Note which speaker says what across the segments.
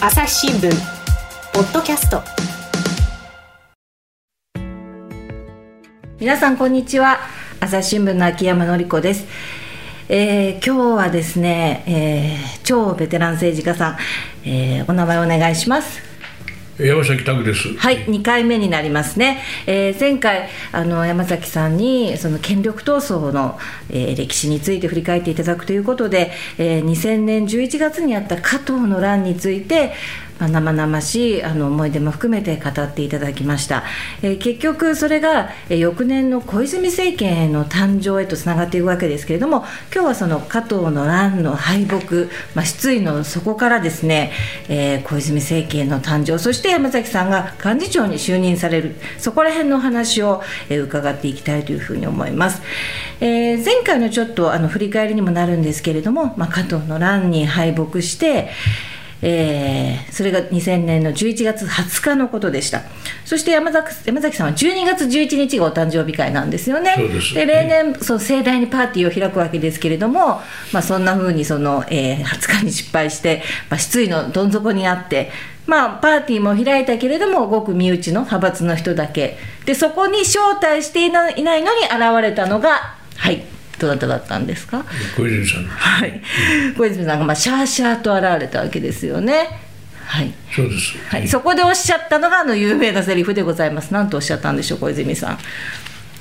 Speaker 1: 朝日新聞ポッドキャスト。
Speaker 2: 皆さんこんにちは。朝日新聞の秋山紀子です、えー今日はですね、えー超ベテラン政治家さん、えーお名前お願いします。
Speaker 3: 山崎拓です。
Speaker 2: はい、2回目になりますね、えー前回あの山崎さんにその権力闘争の、えー歴史について振り返っていただくということで、えー2000年11月にあった加藤の乱について、生々しいあの思い出も含めて語っていただきました、えー結局それが、え翌年の小泉政権への誕生へとつながっていくわけですけれども今日はその加藤の乱の敗北、まあ、失意の底からですね、えー小泉政権の誕生そして山崎さんが幹事長に就任されるそこら辺のお話を、え伺っていきたいというふうに思います、えー前回のちょっとあの振り返りにもなるんですけれども、まあ、加藤の乱に敗北してえーそれが2000年の11月20日のことでした。そして山崎山崎さんは12月11日がお誕生日会なんですよね。
Speaker 3: です。
Speaker 2: 例年そう盛大にパーティーを開くわけですけれども、まあ、そんな風にその、えー20日に失敗して、まあ、失意のどん底にあってまあ、パーティーも開いたけれどもごく身内の派閥の人だけ。でそこに招待していないのに現れたのがはいどなただったんですか？
Speaker 3: 小泉さん。
Speaker 2: はい、小泉さんがまあシャーシャーと現れたわけですよね。はい、
Speaker 3: そうです。
Speaker 2: はい、そこでおっしゃったのがあの有名なセリフでございます。なんとおっしゃったんでしょう、小泉さん。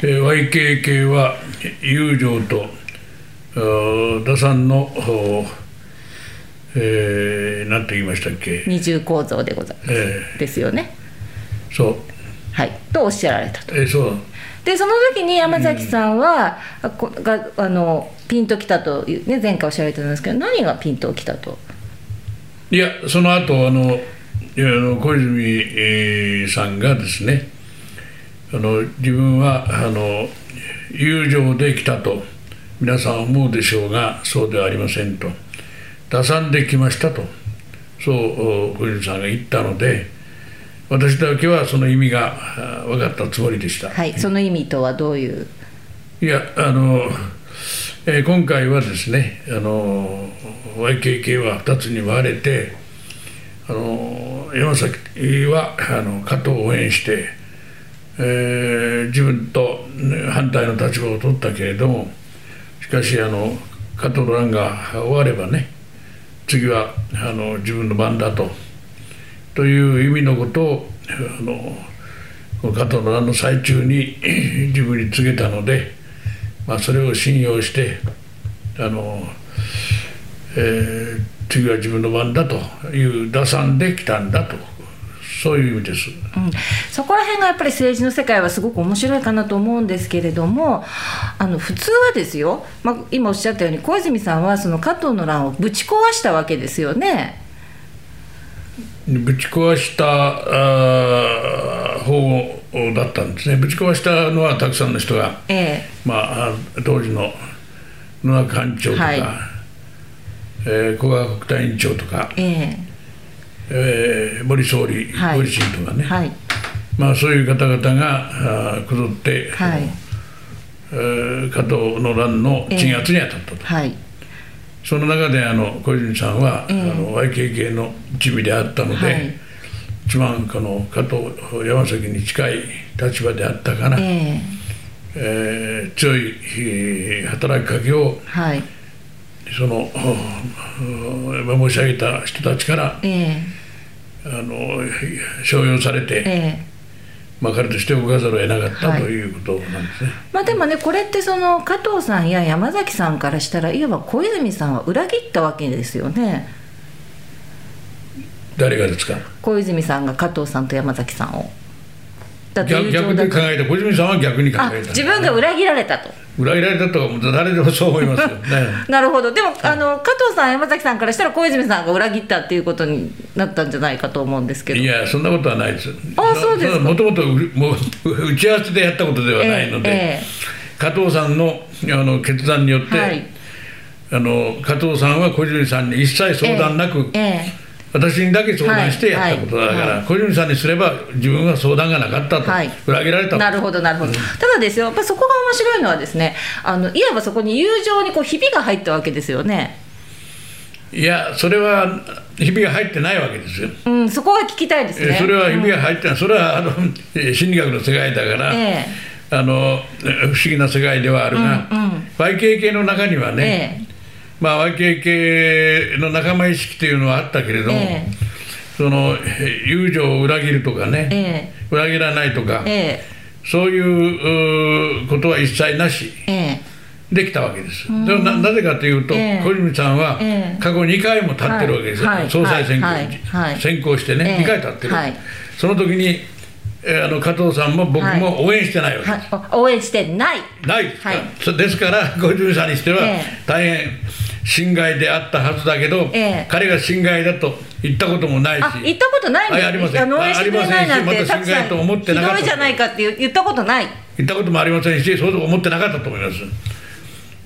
Speaker 3: えー YKK は友情と打算の、おえー、なんて言いましたっけ、
Speaker 2: 二重構造でございます。
Speaker 3: え
Speaker 2: ですよね。
Speaker 3: ーそう、
Speaker 2: はい、とおっしゃられたと。
Speaker 3: えーそう
Speaker 2: で、その時に山崎さんは、あこがあのピンときたというね、前回おっしゃられてたんですけど、何がピンときたと？
Speaker 3: いやその後あのいやあの小泉、えーさんがですねあの自分はあの友情で来たと。皆さん思うでしょうがそうではありませんと。打算で来ましたと。そうお小泉さんが言ったので私だけはその意味があ分かったつもりでした。
Speaker 2: はい、その意味とはどういう？
Speaker 3: いやあの、えー今回はですねあの YKK は2つに割れてあの山崎はあの加藤を応援して、えー自分とね反対の立場を取ったけれどもしかしあの加藤の乱が終わればね次はあの自分の番だとという意味のことをあの加藤の乱の最中に 自分に告げたので、まあ、それを信用してあの、えー次は自分の番だという打算で来たんだとそういう意味です。
Speaker 2: うん、そこら辺がやっぱり政治の世界はすごく面白いかなと思うんですけれどもあの普通はですよ、まあ、今おっしゃったように小泉さんはその加藤の乱をぶち壊したわけですよね。
Speaker 3: ぶち壊した方だったんですね。ぶち壊したのはたくさんの人が、
Speaker 2: え
Speaker 3: まあ、あ当時の野中幹事長とか、
Speaker 2: はい。
Speaker 3: えー古賀国対委員長とか、
Speaker 2: ええ。
Speaker 3: えー森総理、
Speaker 2: はい。
Speaker 3: ご自身とかね、
Speaker 2: えはい。
Speaker 3: まあ、そういう方々がこぞって、
Speaker 2: はい。
Speaker 3: えー加藤の乱の鎮圧に当たったと、
Speaker 2: はい
Speaker 3: その中であの小泉さんは、
Speaker 2: ええ
Speaker 3: あの YKK の一味であったので、
Speaker 2: はい。
Speaker 3: 一番この加藤山崎に近い立場であったから、
Speaker 2: ええ。
Speaker 3: えー強いえー働きかけを
Speaker 2: はい。
Speaker 3: その申し上げた人たちから
Speaker 2: ええ。
Speaker 3: あの商用されて、
Speaker 2: ええ
Speaker 3: まあ、彼として動かざるを得なかった、
Speaker 2: はい
Speaker 3: ということなんですね。
Speaker 2: まあでもねこれってその加藤さんや山崎さんからしたらいわば小泉さんは裏切ったわけですよね
Speaker 3: 誰がですか？
Speaker 2: 小泉さんが加藤さんと山崎さんを。だって
Speaker 3: 逆逆で考えた小泉さんは逆に考
Speaker 2: あ
Speaker 3: えた
Speaker 2: 自分が裏切られたと。
Speaker 3: 裏切られたと誰でもそう思いますよ。ね。
Speaker 2: なるほど。でも、あの加藤さん山崎さんからしたら小泉さんが裏切ったっていうことになったんじゃないかと思うんですけど。
Speaker 3: いやそんなことはないです。
Speaker 2: あそうですか。
Speaker 3: もともと打ち合わせでやったことではないので、
Speaker 2: え
Speaker 3: 加藤さんのあの決断によって、
Speaker 2: はい。
Speaker 3: あの加藤さんは小泉さんに一切相談なく、
Speaker 2: ええ
Speaker 3: 私にだけ相談してやったことだから、小泉さんにすれば自分は相談がなかったと、
Speaker 2: はい。
Speaker 3: 裏切られたと。
Speaker 2: なるほどなるほど、ただですよやっぱそこが面白いのはですねあのいわばそこに友情にこうひびが入ったわけですよね。
Speaker 3: いやそれはひびが入ってないわけですよ。
Speaker 2: うん、そこが聞きたいですね。
Speaker 3: えそれはひびが入ってない、それはあのえ心理学の世界だから、
Speaker 2: え
Speaker 3: あの不思議な世界ではあるが、
Speaker 2: うんうん。
Speaker 3: YKK の中にはね、
Speaker 2: え
Speaker 3: まあ、YKK の仲間意識というのはあったけれども、
Speaker 2: え。
Speaker 3: そのえ友情を裏切るとかね、
Speaker 2: え
Speaker 3: 裏切らないとか、
Speaker 2: え
Speaker 3: そういうことは一切なし
Speaker 2: ええ。
Speaker 3: できたわけです。でななぜかというと、
Speaker 2: ええ。
Speaker 3: 小泉さんは
Speaker 2: ええ。
Speaker 3: 過去2回も立ってるわけです。よ、総裁選挙に、
Speaker 2: はい。はい。
Speaker 3: 先行してね、
Speaker 2: ええ。
Speaker 3: 2回立ってる、
Speaker 2: はい。
Speaker 3: その時に、えーあの加藤さんも僕も応援してないわけ
Speaker 2: え
Speaker 3: です。
Speaker 2: はい、応援してない。
Speaker 3: ないですか、
Speaker 2: はい。
Speaker 3: そですから小泉さんにしては
Speaker 2: ええ
Speaker 3: 大変心外であったはずだけど、
Speaker 2: ええ。
Speaker 3: 彼が心外だと言ったこともないし。
Speaker 2: あ、言ったことないん
Speaker 3: はいありません。
Speaker 2: あ
Speaker 3: りませんしまた心外と思ってなかった
Speaker 2: ひどいじゃないかって言言ったことない。
Speaker 3: 言ったこともありませんしそうと思ってなかったと思います。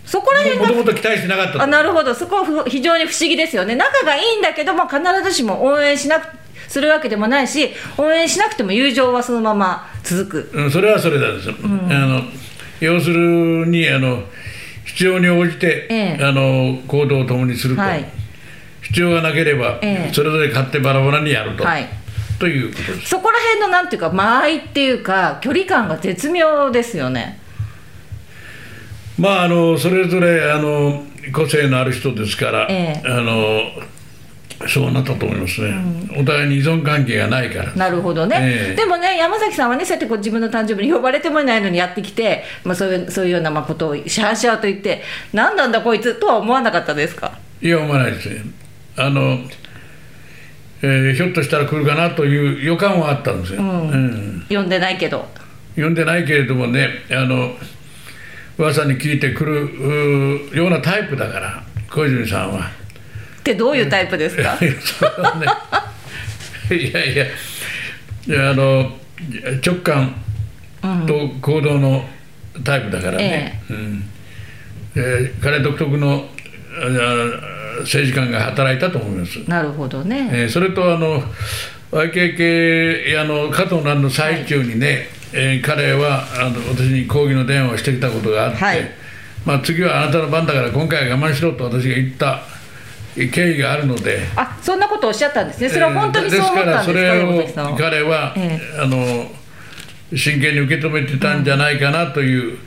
Speaker 2: そこら辺が
Speaker 3: もともと期待してなかったと。
Speaker 2: あなるほど、そこはふ非常に不思議ですよね、仲がいいんだけども、必ずしも応援しなくするわけでもないし、応援しなくても友情はそのまま続く。
Speaker 3: うん、それはそれなんですよ、あの要するにあの必要に応じて、
Speaker 2: ええ。
Speaker 3: あの行動を共にすると、
Speaker 2: はい。
Speaker 3: 必要がなければ、
Speaker 2: ええ。
Speaker 3: それぞれ勝手バラバラにやると、
Speaker 2: はい。
Speaker 3: ということです。
Speaker 2: そこら辺のなんていうか、間合いっていうか、距離感が絶妙ですよね。
Speaker 3: まああのそれぞれあの個性のある人ですから、
Speaker 2: ええ。
Speaker 3: あのそうなったと思いますね、お互いに依存関係がないから。
Speaker 2: なるほどね、
Speaker 3: ええ
Speaker 2: でもね、山崎さんはね、そうやってこう自分の誕生日に呼ばれてもいないのにやってきて、まあ、そういうそういうようなまあことをシャーシャーと言って、何なんだこいつとは思わなかったですか？
Speaker 3: いや思わないですねあの、えーひょっとしたら来るかなという予感はあったんですよ、うん
Speaker 2: 呼んでないけど。
Speaker 3: 読んでないけれどもねあの噂に聞いてくるうーようなタイプだから小泉さんは。
Speaker 2: ってどういうタイプですか、
Speaker 3: いやそれはねいやいやあの直感と行動のタイプだからね、うん。えー彼独特のあ政治観が働いたと思います。
Speaker 2: なるほどね。
Speaker 3: えーそれとあの YKK あの加藤蘭の最中にね、えー彼はあの私に抗議の電話をしてきたことがあって、
Speaker 2: はい。
Speaker 3: まあ、次はあなたの番だから今回は我慢しろと私が言った経緯があるので。
Speaker 2: あそんなことをおっしゃったんですね、それは本当にそう思ったんですか、
Speaker 3: えー。彼は、
Speaker 2: え
Speaker 3: あの真剣に受け止めてたんじゃないかなという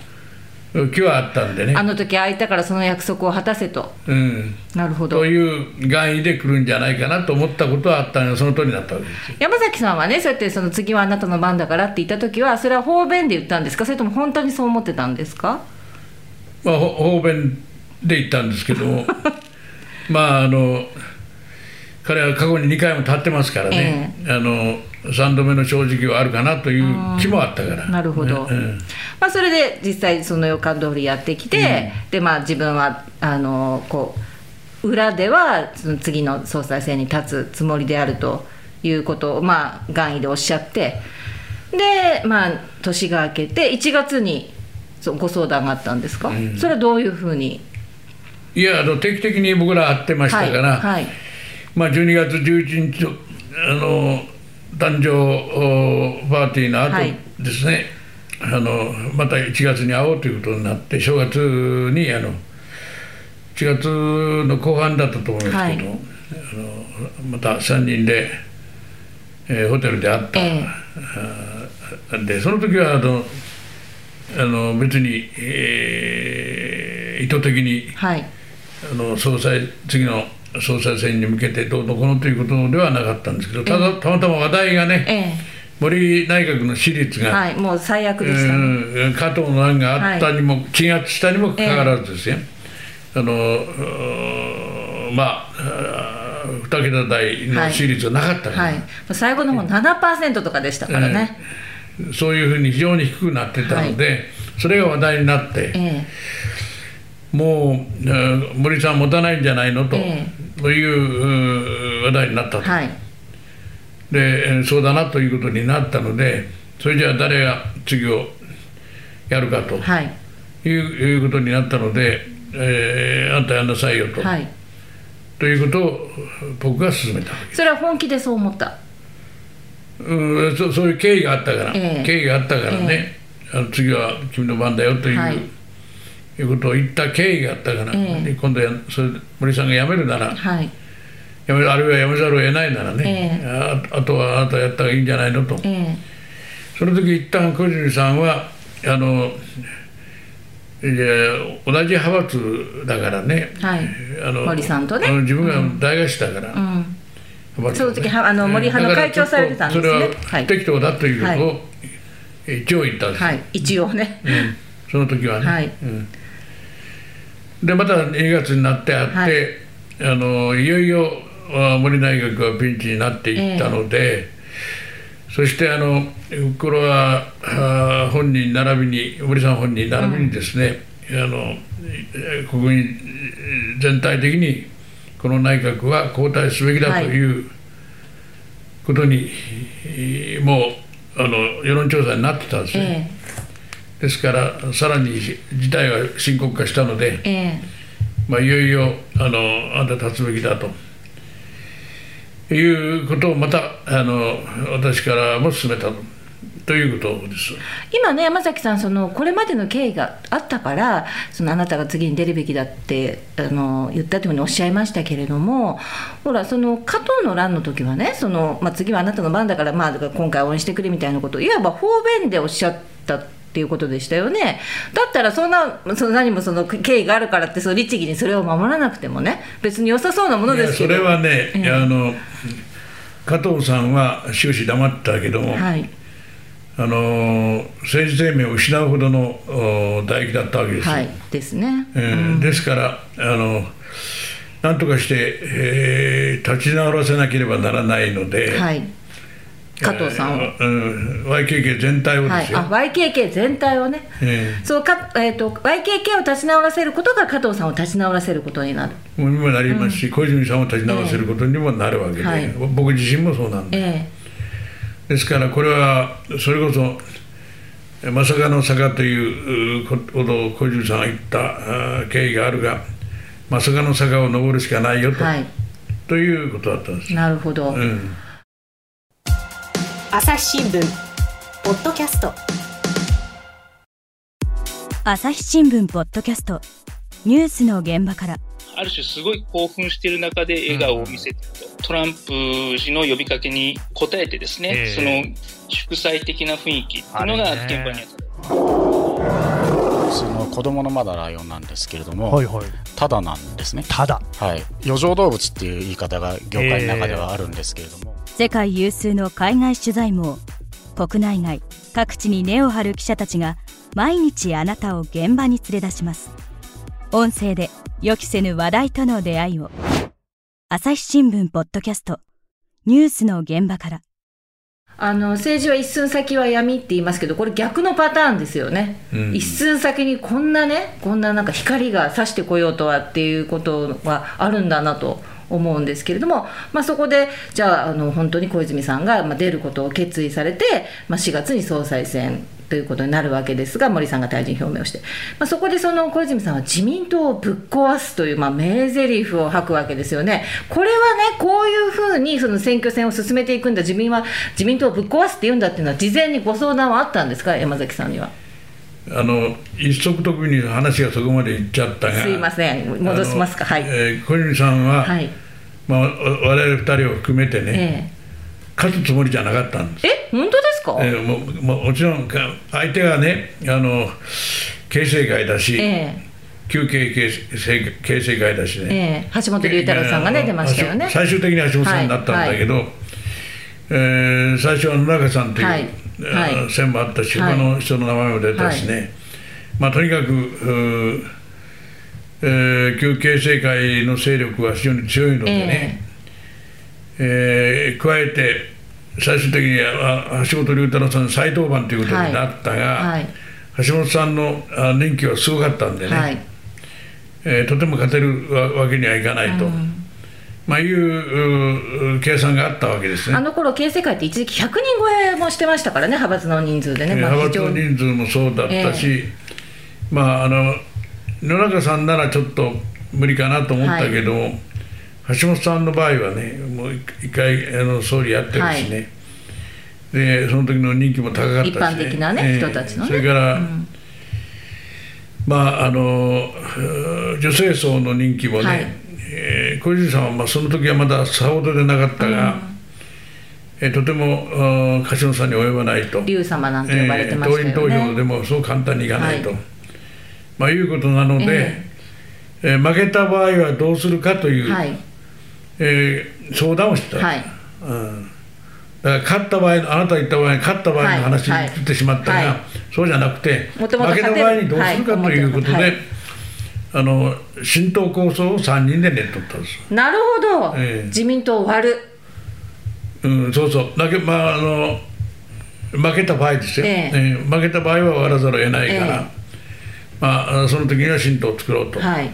Speaker 3: 気はあったんでね
Speaker 2: あ。の時空いたからその約束を果たせと、
Speaker 3: うん
Speaker 2: なるほど
Speaker 3: と。いう願意で来るんじゃないかなと思ったことはあったのがその通りになったわけですよ。
Speaker 2: 山崎さんはね、そうやってその次はあなたの番だからって言った時は、それは方便で言ったんですか、それとも本当にそう思ってたんですか？
Speaker 3: まあ、ほ方便で言ったんですけども まああの彼は過去に2回も立ってますからね、あの3度目の正直はあるかなという気もあったから。
Speaker 2: なるほど、
Speaker 3: うん
Speaker 2: まあ、それで実際その予感通りやってきて、でまあ、自分はあのこう裏ではその次の総裁選に立つつもりであるということを、まあ、願意でおっしゃってで、まあ、年が明けて1月にご相談があったんですか、それはどういうふうに
Speaker 3: いやあの定期的に僕ら会ってましたから、
Speaker 2: はいはい。
Speaker 3: まあ、12月11日のあの誕生おパーティーの後
Speaker 2: はい。
Speaker 3: ですね、あのまた1月に会おうということになって正月にあの1月の後半だったと思いますけど、
Speaker 2: はい。
Speaker 3: あのまた3人で、えーホテルで会った、
Speaker 2: ええ。
Speaker 3: あでその時はあのあの別に、えー意図的に
Speaker 2: はい
Speaker 3: あの総裁次の総裁選に向けてどうのこうのということではなかったんですけどただたまたま話題がね、
Speaker 2: え
Speaker 3: 森内閣の支持率が、
Speaker 2: えはいもう最悪でした。ね、
Speaker 3: うん加藤の案があったにも、鎮圧したにもかかわらずですよ、あのまああー二桁台の支持率はなかったから、
Speaker 2: はい、最後の方7%とかでしたからね、
Speaker 3: そういうふうに非常に低くなってたので、それが話題になって、
Speaker 2: え
Speaker 3: もううん森さん持たないんじゃないのと,、
Speaker 2: え
Speaker 3: というう話題になったと、
Speaker 2: えはい。
Speaker 3: でえーそうだなということになったのでそれじゃあ誰が次をやるかと。
Speaker 2: はい。
Speaker 3: いう,、いうことになったので、えーあんたやんなさいよと、
Speaker 2: はい。
Speaker 3: ということを僕が進めた
Speaker 2: それは本気でそう思った。
Speaker 3: うんそそういう経緯があったから、
Speaker 2: ええ。
Speaker 3: 経緯があったからね、あの次は君の番だよという、
Speaker 2: はい
Speaker 3: いうことを言った経緯があったから、
Speaker 2: ええ。
Speaker 3: 今度やそれ森さんが辞めるなら
Speaker 2: はい。
Speaker 3: 辞めるあるいは辞めざるを得ないならね、
Speaker 2: え
Speaker 3: ああとはあなたやった方がいいんじゃないのと、
Speaker 2: え
Speaker 3: その時一旦小泉さんはあのいや同じ派閥だからね、
Speaker 2: えはい。
Speaker 3: あの
Speaker 2: 森さんとね。
Speaker 3: あの自分が大学士だから、
Speaker 2: うん。
Speaker 3: 派閥
Speaker 2: その時はあの森派の会長されてたんですね。
Speaker 3: それ
Speaker 2: は
Speaker 3: 適当だということを一応言ったんです、
Speaker 2: はい。一応ね。
Speaker 3: うん。その時はね、
Speaker 2: はい。
Speaker 3: うんでまた2月になってあって、
Speaker 2: はい。
Speaker 3: あのいよいよあ森内閣がピンチになっていったので、そしてあの黒はあ本人並びに森さん本人並びにですね、あのえ国民全体的にこの内閣は交代すべきだとい。うことに、えーもうあの世論調査になってたんですね。
Speaker 2: え
Speaker 3: ですからさらに事態が深刻化したので、
Speaker 2: ええ。
Speaker 3: まあ、いよいよあのあんた立つべきだと。いうことをまたあの私からも進めたと。ということです。
Speaker 2: 今ね山崎さんそのこれまでの経緯があったからそのあなたが次に出るべきだってあの言ったというふうにおっしゃいましたけれどもほらその加藤の乱の時はねその、まあ、次はあなたの番だから、まあ、今回応援してくれみたいなことをいわば方便でおっしゃったっていうことでしたよね。だったらそんなその何もその経緯があるからってその律儀にそれを守らなくてもね別に良さそうなものですけど。
Speaker 3: それはね、
Speaker 2: ええ。
Speaker 3: あの加藤さんは終始黙ってたけども、
Speaker 2: はい。
Speaker 3: あの政治生命を失うほどのお唾液だったわけですよ。
Speaker 2: はい。ですね、
Speaker 3: えーですからあのなんとかして、えー立ち直らせなければならないので、
Speaker 2: はい加藤さんを、
Speaker 3: えーうん YKK 全体を
Speaker 2: はい、
Speaker 3: ですよ、
Speaker 2: あ YKK 全体をね。
Speaker 3: え
Speaker 2: そうか、えー、と YKK を立ち直らせることが加藤さんを立ち直らせることになる、
Speaker 3: ーにもなりますし、小泉さんを立ち直らせることにもなるわけで、
Speaker 2: はい。
Speaker 3: 僕自身もそうなんで、
Speaker 2: え
Speaker 3: ですからこれはそれこそえまさかの坂といううことを小泉さんが言った経緯があるがまさかの坂を登るしかないよと,、
Speaker 2: えはい、
Speaker 3: ということだったんです。
Speaker 2: なるほど、
Speaker 3: うん
Speaker 1: 朝日新聞。ポッドキャスト。
Speaker 4: 朝日新聞ポッドキャスト。ニュースの現場から。
Speaker 5: ある種すごい興奮している中で笑顔を見せてると、トランプ氏の呼びかけに応えてですね、
Speaker 6: ええ。
Speaker 5: その祝祭的な雰囲気っていうのが現場にあった。
Speaker 7: その子供のまだライオンなんですけれども、
Speaker 6: はいはい。
Speaker 7: ただなんですね。
Speaker 6: ただ。
Speaker 7: はい。余剰動物っていう言い方が業界の中ではあるんですけれども、
Speaker 4: 世界有数の海外取材網国内外各地に根を張る記者たちが毎日あなたを現場に連れ出します音声で予期せぬ話題との出会いを朝日新聞ポッドキャストニュースの現場から
Speaker 2: あの政治は一寸先は闇って言いますけどこれ逆のパターンですよね、
Speaker 3: うん。
Speaker 2: 一寸先にこんなねこんななんか光が差してこようとはっていうことがあるんだなと思うんですけれども、まあ、そこでじゃああの本当に小泉さんが出ることを決意されて、まあ、4月に総裁選ということになるわけですが森さんが退陣表明をして、まあ、そこでその小泉さんは自民党をぶっ壊すという、まあ、名台詞を吐くわけですよね。これはねこういうふうにその選挙戦を進めていくんだ自民は自民党をぶっ壊すって言うんだっていうのは事前にご相談はあったんですか？山崎さんには。
Speaker 3: あの一足飛びに話がそこまでいっちゃったが
Speaker 2: すいません。戻しますか。はい。
Speaker 3: えー小泉さんは、
Speaker 2: はい、
Speaker 3: まあ、わ我々二人を含めてね、
Speaker 2: え
Speaker 3: 勝つつもりじゃなかったんです、
Speaker 2: ええ本当ですか、
Speaker 3: えーもうもうもちろんか相手がねあの形成会だし、
Speaker 2: え
Speaker 3: 旧経形成形成会だし
Speaker 2: え
Speaker 3: ね、
Speaker 2: ええ。橋本龍太郎さんがね
Speaker 3: えー
Speaker 2: 出ましたよね。
Speaker 3: 最終的には橋本さんになったんだけど、えー最初は野中さんという、
Speaker 2: はい
Speaker 3: 線もあったし、
Speaker 2: はい
Speaker 3: 他の人の名前も出たしね、まあ、とにかく、うーえー旧形成会の勢力は非常に強いのでね、えー加えて最終的にはあ橋本龍太郎さん再登板ということになったが、
Speaker 2: はい。
Speaker 3: 橋本さんのあ人気はすごかったんでね、
Speaker 2: はい。
Speaker 3: えーとても勝てるわわけにはいかないと、まあ、いうう計算があったわけですね。
Speaker 2: あの頃形成会って一時期100人超えもしてましたからね派閥の人数でね、
Speaker 3: えー
Speaker 2: まあ
Speaker 3: 派閥の人数もそうだったし、まああの野中さんならちょっと無理かなと思ったけど、橋本さんの場合はねもう一回あの総理やってるしね、でその時の人気も高かったし、ね、
Speaker 2: 一般的なね人たちのね。
Speaker 3: それから、まああの女性層の人気もね、
Speaker 2: はい。
Speaker 3: えー小泉さんはまあその時はまださほどでなかったが、えーとても柏野さんに及ばないと。
Speaker 2: 竜様なんて呼ばれてましたよね、
Speaker 3: えー党員投票でもそう簡単にいかないと、
Speaker 2: はい。
Speaker 3: まあ、いうことなので、
Speaker 2: え
Speaker 3: え。ー負けた場合はどうするかという、
Speaker 2: はい。
Speaker 3: えー相談をした、
Speaker 2: はい。
Speaker 3: うん、だから勝った場合あなたが言った場合勝った場合の話
Speaker 2: はい
Speaker 3: に移ってしまったが、
Speaker 2: はい。
Speaker 3: そうじゃなくて
Speaker 2: もともと
Speaker 3: 負けた場合にどうするかということで、あの浸透構想を3人で練っとったんです。
Speaker 2: なるほど、
Speaker 3: ええ。
Speaker 2: 自民党割る。
Speaker 3: うん、そうそう。だけまああの負けた場合ですよ、
Speaker 2: ええ。
Speaker 3: えー負けた場合は割らざるを得ないから、
Speaker 2: え
Speaker 3: まあ、その時には新党を作ろうと。
Speaker 2: はい。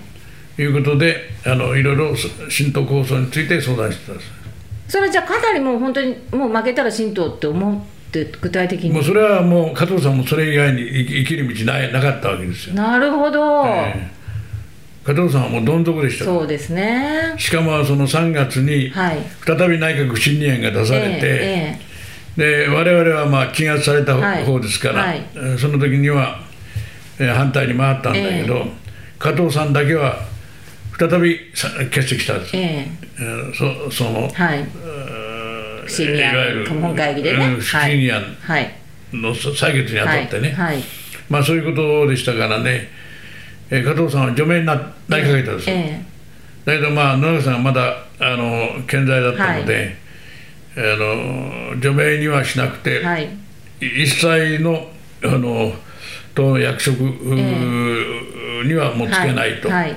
Speaker 3: いうことで、あのいろいろ新党構想について相談してたんです。
Speaker 2: それじゃあかなりもう本当にもう負けたら新党って思って具体的に。
Speaker 3: もうそれはもう加藤さんもそれ以外に生き生きる道ないなかったわけですよ、
Speaker 2: なるほど、
Speaker 3: ええ加藤さんはもうどん底でした。
Speaker 2: そうですね。
Speaker 3: しかもその3月に
Speaker 2: はい。
Speaker 3: 再び内閣不信任案が出されて、
Speaker 2: え
Speaker 3: で我々はまあ鎮圧された
Speaker 2: はい。
Speaker 3: 方ですから、
Speaker 2: はい。
Speaker 3: えーその時には、えー反対に回ったんだけど、
Speaker 2: え
Speaker 3: 加藤さんだけは再びさ欠席したんです、
Speaker 2: ええ。
Speaker 3: えーそその
Speaker 2: えはい。
Speaker 3: えー
Speaker 2: 不信任
Speaker 3: いわゆる
Speaker 2: 案本会議でね、
Speaker 3: うん不信任案
Speaker 2: はい。
Speaker 3: の採決にあたってね、
Speaker 2: はい。はい。
Speaker 3: まあそういうことでしたからね、えー加藤さんは除名にななりかけたんですよ、
Speaker 2: え
Speaker 3: だけどまあ野中さんはまだあの健在だったので、あの除名にはしなくて、
Speaker 2: えはい。
Speaker 3: 一切のあの党役職、うーにはもうつけないと、
Speaker 2: はい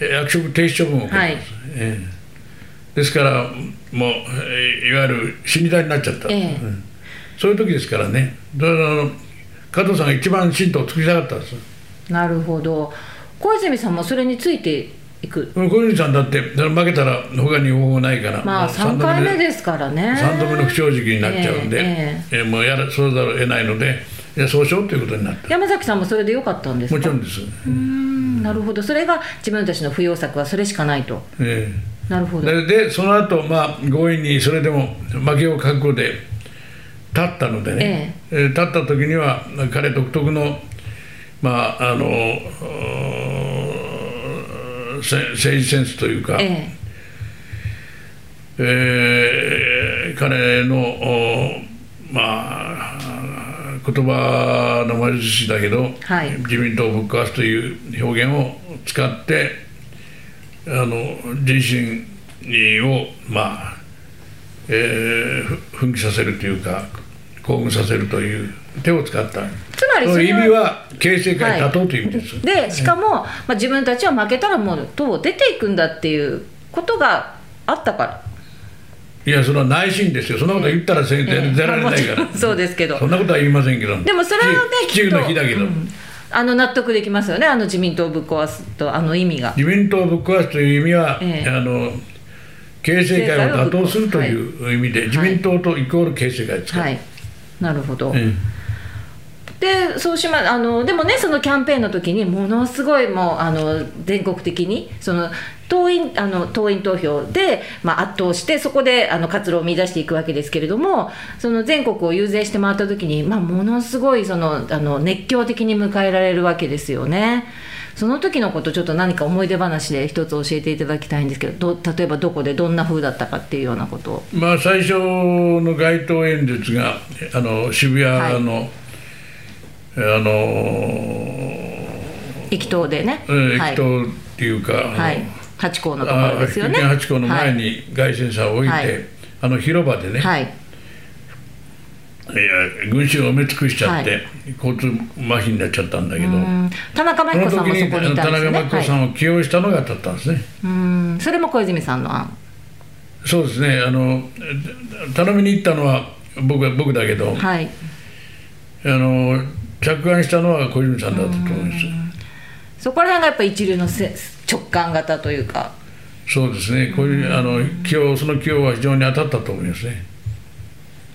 Speaker 3: 役職停止処分を受けます、
Speaker 2: はい。
Speaker 3: ええ。ですからもうえーいわゆる死に体になっちゃった、そういう時ですからね。だから加藤さんが一番新党を作りたかったんです
Speaker 2: なるほど。小泉さんもそれについていく？
Speaker 3: 小泉さんだって負けたら他に方法ないから。
Speaker 2: まあ
Speaker 3: もう三
Speaker 2: 3
Speaker 3: 度
Speaker 2: 回目ですからね。
Speaker 3: 3度目の不正直になっちゃうんで、
Speaker 2: え
Speaker 3: えーもうやらそうざるを得ないのでいやそうしようということになった。
Speaker 2: 山崎さんもそれでよかったんですか？
Speaker 3: もちろんです、
Speaker 2: うーんなるほど。それが自分たちの不要策はそれしかないと。
Speaker 3: ええ。
Speaker 2: なるほど。
Speaker 3: ででその後、まあ強引にそれでも負けを覚悟で立ったのでね、えー立った時には彼独特のまああの政治センスというか、
Speaker 2: え
Speaker 3: え。ー彼のおまあ言葉の魔術師だけど、
Speaker 2: はい。
Speaker 3: 自民党をぶっ壊すという表現を使ってあの人心をまあ、えーふ奮起させるというか興奮させるという手を使った。
Speaker 2: つまりそ
Speaker 3: その意味は形成会打倒という意味です、
Speaker 2: でしかも、まあ、自分たちは負けたらもう党を出ていくんだっていうことがあったから。
Speaker 3: いやそれは内心ですよ。そんなこと言ったらせ、出
Speaker 2: ええ
Speaker 3: 出られないから、
Speaker 2: そうですけど。
Speaker 3: そんなことは言いませんけど。
Speaker 2: でもそれはね
Speaker 3: 地地球の日だけど、
Speaker 2: あの納得できますよね。あの自民党をぶっ壊すとあの意味が。
Speaker 3: 自民党をぶっ壊すという意味は、
Speaker 2: ええ。
Speaker 3: あの形成会を打倒するという意味で、自民党とイコール形成会ですから、
Speaker 2: はいなるほど、
Speaker 3: え
Speaker 2: でそうしまあのでもねそのキャンペーンの時にものすごいもうあの全国的にその党員あの党員投票で、まあ、圧倒してそこであの活路を見出していくわけですけれどもその全国を遊説して回った時に、まあ、ものすごいそのあの熱狂的に迎えられるわけですよね。その時のことちょっと何か思い出話で一つ教えていただきたいんですけどど例えばどこでどんな風だったかっていうようなこと
Speaker 3: まあ最初の街頭演説があの渋谷の、あの
Speaker 2: 駅頭でね、
Speaker 3: え駅頭っていうか、
Speaker 2: はい、八甲のところですよね。
Speaker 3: あ八甲の前
Speaker 2: はい。
Speaker 3: に街宣車を置いて、
Speaker 2: はい。
Speaker 3: あの広場でね、
Speaker 2: はい、
Speaker 3: いや群衆を埋め尽くしちゃって、
Speaker 2: はい。
Speaker 3: 交通麻痺になっちゃったんだけど、
Speaker 2: うん。田中真紀子さんもそこにいた
Speaker 3: 田
Speaker 2: んですよね。
Speaker 3: 中真紀子さ
Speaker 2: はい。
Speaker 3: んを起用したのがだったんですね。
Speaker 2: うん。それも小泉さんの案。
Speaker 3: そうですね。あの頼みに行ったのは僕は僕だけど、
Speaker 2: はい。
Speaker 3: あの着案したのは小泉さんだったと思います。
Speaker 2: そこら辺がやっぱ一流のせ直感型というか。
Speaker 3: そうですね、こういうあの起用その起用は非常に当たったと思いますね。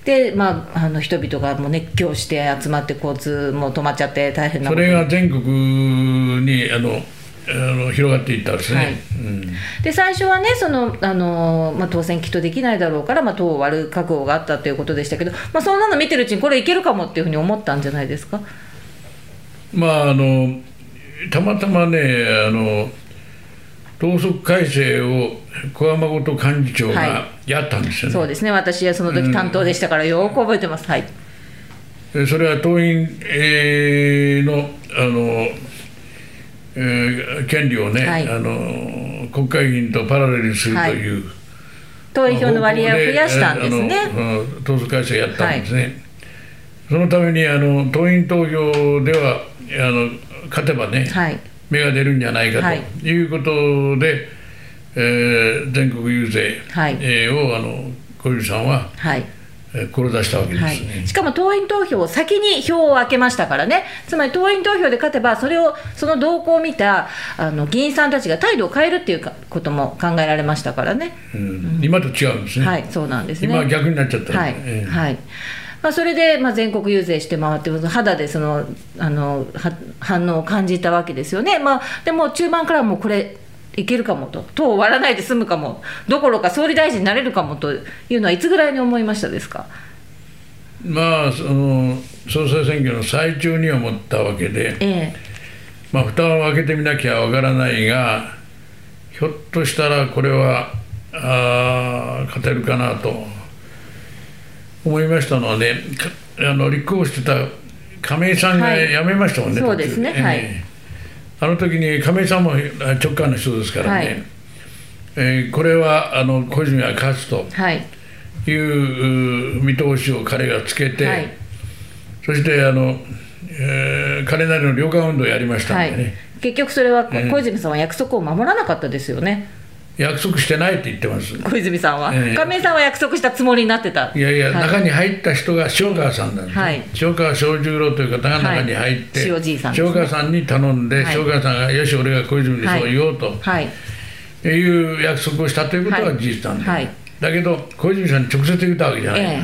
Speaker 2: で、まあ、あの人々がもう熱狂して集まって交通も止まっちゃって大変なこと
Speaker 3: それが全国にあのあの広がっていったんですね。
Speaker 2: はい。
Speaker 3: うん。
Speaker 2: で最初はねそのあの、まあ、当選きっとできないだろうから、まあ、党を割る覚悟があったということでしたけど、まあ、そんなの見てるうちにこれいけるかもっていうふうに思ったんじゃないですか？
Speaker 3: まああのたまたまねあの党則改正を小山本幹事長
Speaker 2: は
Speaker 3: がやったんですよね、
Speaker 2: そうですね。私はその時担当でしたからよく覚えてます。はい。
Speaker 3: でそれは党員、えーのあの、えー権利をね、
Speaker 2: はい。
Speaker 3: あの国会議員とパラレルにするという、
Speaker 2: 投票の割合を増やしたんですね。
Speaker 3: 党則改正やったんですね、そのためにあの党員投票ではあの勝てばね、
Speaker 2: はい。
Speaker 3: 芽が出るんじゃないか
Speaker 2: はい。
Speaker 3: ということで、えー全国遊説、
Speaker 2: はい。
Speaker 3: えーをあの小泉さんは、
Speaker 2: はい
Speaker 3: えー志したわけです
Speaker 2: は
Speaker 3: ね。
Speaker 2: い、しかも党員投票を先に票を開けましたからね、つまり党員投票で勝てば、それをその動向を見たあの議員さんたちが態度を変えるっていうかことも考えられましたからね、
Speaker 3: うん。今と違うんですね。
Speaker 2: はい、そうなんですね。
Speaker 3: 今は逆になっちゃった
Speaker 2: はい
Speaker 3: ええ。
Speaker 2: はい。まあ、それで、まあ、全国遊説して回って、肌でそのあのは反応を感じたわけですよね、まあ、でも中盤からもうこれ、いけるかもと、党を終わらないで済むかも、どころか総理大臣になれるかもというのは、いつぐらいに思いましたですか？
Speaker 3: まあその総裁選挙の最中に思ったわけで、
Speaker 2: ええ。
Speaker 3: まあ蓋を開けてみなきゃわからないが、ひょっとしたらこれはあー勝てるかなと思いましたのはね、かあの立候補してた亀井さんが
Speaker 2: はい。
Speaker 3: 辞めましたもんね、
Speaker 2: そうですね。はい。
Speaker 3: ええあの時に亀井さんも直感の人ですからね、
Speaker 2: はい。
Speaker 3: えーこれはあの小泉は勝つと。
Speaker 2: はい。
Speaker 3: いうう見通しを彼がつけて、
Speaker 2: はい。
Speaker 3: そしてあの、えー彼なりの旅館運動をやりましたん
Speaker 2: はい。
Speaker 3: でね、、
Speaker 2: 結局それは
Speaker 3: ええ
Speaker 2: 小泉さんは約束を守らなかったですよね、
Speaker 3: 約束してないって言ってます。
Speaker 2: 小泉さんは、
Speaker 3: ええ。
Speaker 2: 亀井さんは約束したつもりになってた。
Speaker 3: いやいや、
Speaker 2: はい。
Speaker 3: 中に入った人が塩川さんなんです、
Speaker 2: はい。
Speaker 3: 塩川正十郎という方が中に入って、
Speaker 2: はい。塩さんね。
Speaker 3: 塩川さんに頼んで、
Speaker 2: はい。
Speaker 3: 塩川さんが、よし、俺が小泉にそう言おうと、
Speaker 2: はい、
Speaker 3: い、う約束をしたということは事実なんで、
Speaker 2: はい。
Speaker 3: だけど、小泉さんに直接言ったわけじゃない、
Speaker 2: ええ。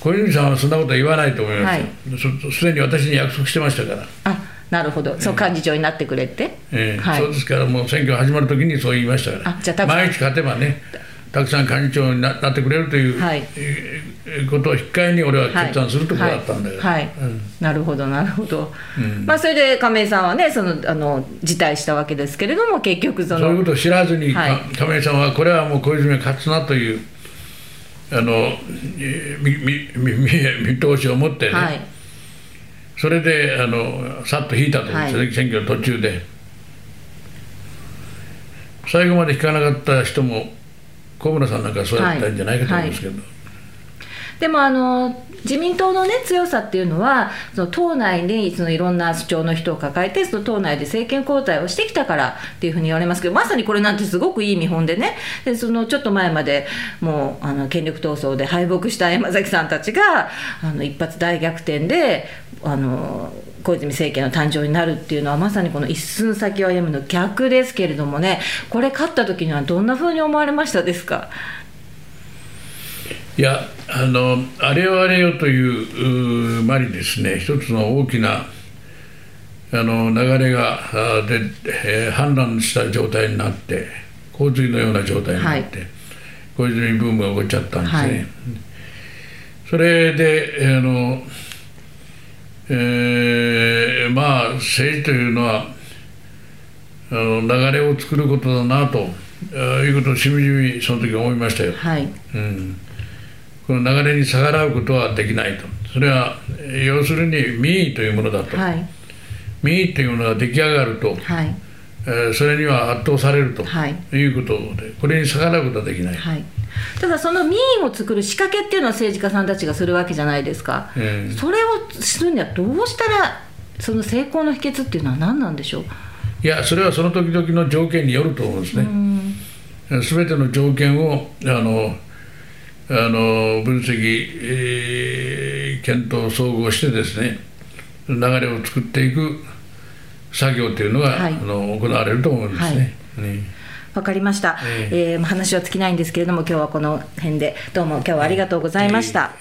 Speaker 3: 小泉さんはそんなことは言わないと思いますよ、
Speaker 2: はい。
Speaker 3: すすでに私に約束してましたから。
Speaker 2: あなるほど、そう幹事長になってくれって、
Speaker 3: ええ。
Speaker 2: はい。
Speaker 3: そうですから、もう選挙始まるときにそう言いましたから、
Speaker 2: あじゃあ
Speaker 3: 毎日勝てばね、たくさん幹事長にななってくれるという、
Speaker 2: はい。
Speaker 3: えーことを引っ換えに俺は決断するところだったんだけど、
Speaker 2: はい。はい
Speaker 3: うん。
Speaker 2: なるほど、なるほど、
Speaker 3: うん。
Speaker 2: まあ、それで亀井さんはね、そのあの辞退したわけですけれども、結局その、
Speaker 3: そういうことを知らずに、
Speaker 2: はい。
Speaker 3: か亀井さんは、これはもう小泉が勝つなという、あのえーみみみみ見通しを持ってね、
Speaker 2: はい、
Speaker 3: それであのさっと引いたと思うんですよ、
Speaker 2: はい
Speaker 3: 選挙の途中で。最後まで引かなかった人も、小村さんなんかそうやったんじゃないかと思うんですけど。
Speaker 2: でもあの自民党の、ね、強さっていうのは、その党内にそのいろんな主張の人を抱えて、その党内で政権交代をしてきたからっていうふうに言われますけど、まさにこれなんてすごくいい見本でね、でそのちょっと前までもうあの権力闘争で敗北した山崎さんたちが、あの一発大逆転であの小泉政権の誕生になるっていうのは、まさにこの一寸先を歩むの逆ですけれどもね、これ勝った時にはどんなふうに思われましたですか？
Speaker 3: いやあのあれよあれよというう間にですね一つの大きなあの流れがあで、えー氾濫した状態になって洪水のような状態になって、小泉ブームが起こっちゃったんですね。
Speaker 2: はい
Speaker 3: それであの、えーまあ政治というのはあの流れを作ることだなとあいうことをしみじみその時思いましたよ。
Speaker 2: はい
Speaker 3: うん、この流れに逆らうことはできないと、それはえー要するに民意というものだと、
Speaker 2: はい。
Speaker 3: 民意というものが出来上がると、
Speaker 2: はい。
Speaker 3: えーそれには圧倒されると、
Speaker 2: はい。
Speaker 3: い、うことで、これに逆らうことはできない、
Speaker 2: はい、ただその民意を作る仕掛けっていうのは政治家さんたちがするわけじゃないですか、
Speaker 3: ええ。
Speaker 2: それをするにはどうしたらその成功の秘訣っていうのは何なんでしょう？
Speaker 3: いや、それはその時々の条件によると思うんですね。すべての条件をあのあの分析、えー検討、総合してですね、流れを作っていく作業というのが、
Speaker 2: はい。
Speaker 3: あの行われると思うんですね。ね。
Speaker 2: わかりました、
Speaker 3: え
Speaker 2: えー話は尽きないんですけれども今日はこの辺でどうも今日はありがとうございました、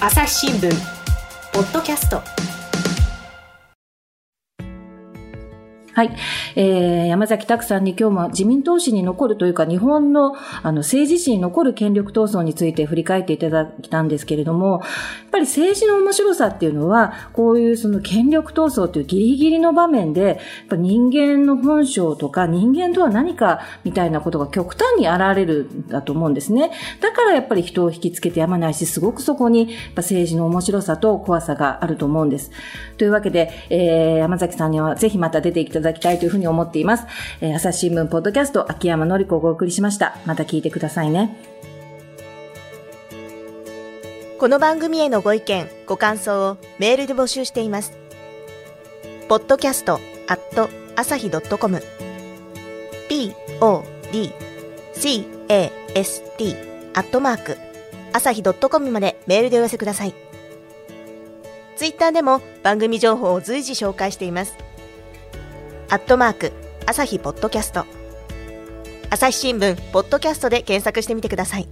Speaker 1: 朝日新聞ポッドキャスト
Speaker 2: はい。えー、山崎拓さんに今日も自民党史に残るというか、日本のあの政治史に残る権力闘争について振り返っていただいたんですけれども、やっぱり政治の面白さっていうのは、こういうその権力闘争というギリギリの場面で、やっぱ人間の本性とか人間とは何かみたいなことが極端に現れるんだと思うんですね。だからやっぱり人を引きつけてやまないし、すごくそこにやっぱ政治の面白さと怖さがあると思うんです。というわけで、えー、山崎さんにはぜひまた出ていただだきたいというふうに思っています。えー、朝日新聞ポッドキャスト、秋山のり子をお送りしました。また聞いてくださいね。
Speaker 1: この番組へのご意見、ご感想をメールで募集しています。ポッドキャストアット朝日 .com p o d c a s t アットマーク朝日 .com までメールでお寄せください。ツイッターでも番組情報を随時紹介しています。アットマーク、朝日ポッドキャスト。朝日新聞、ポッドキャストで検索してみてください。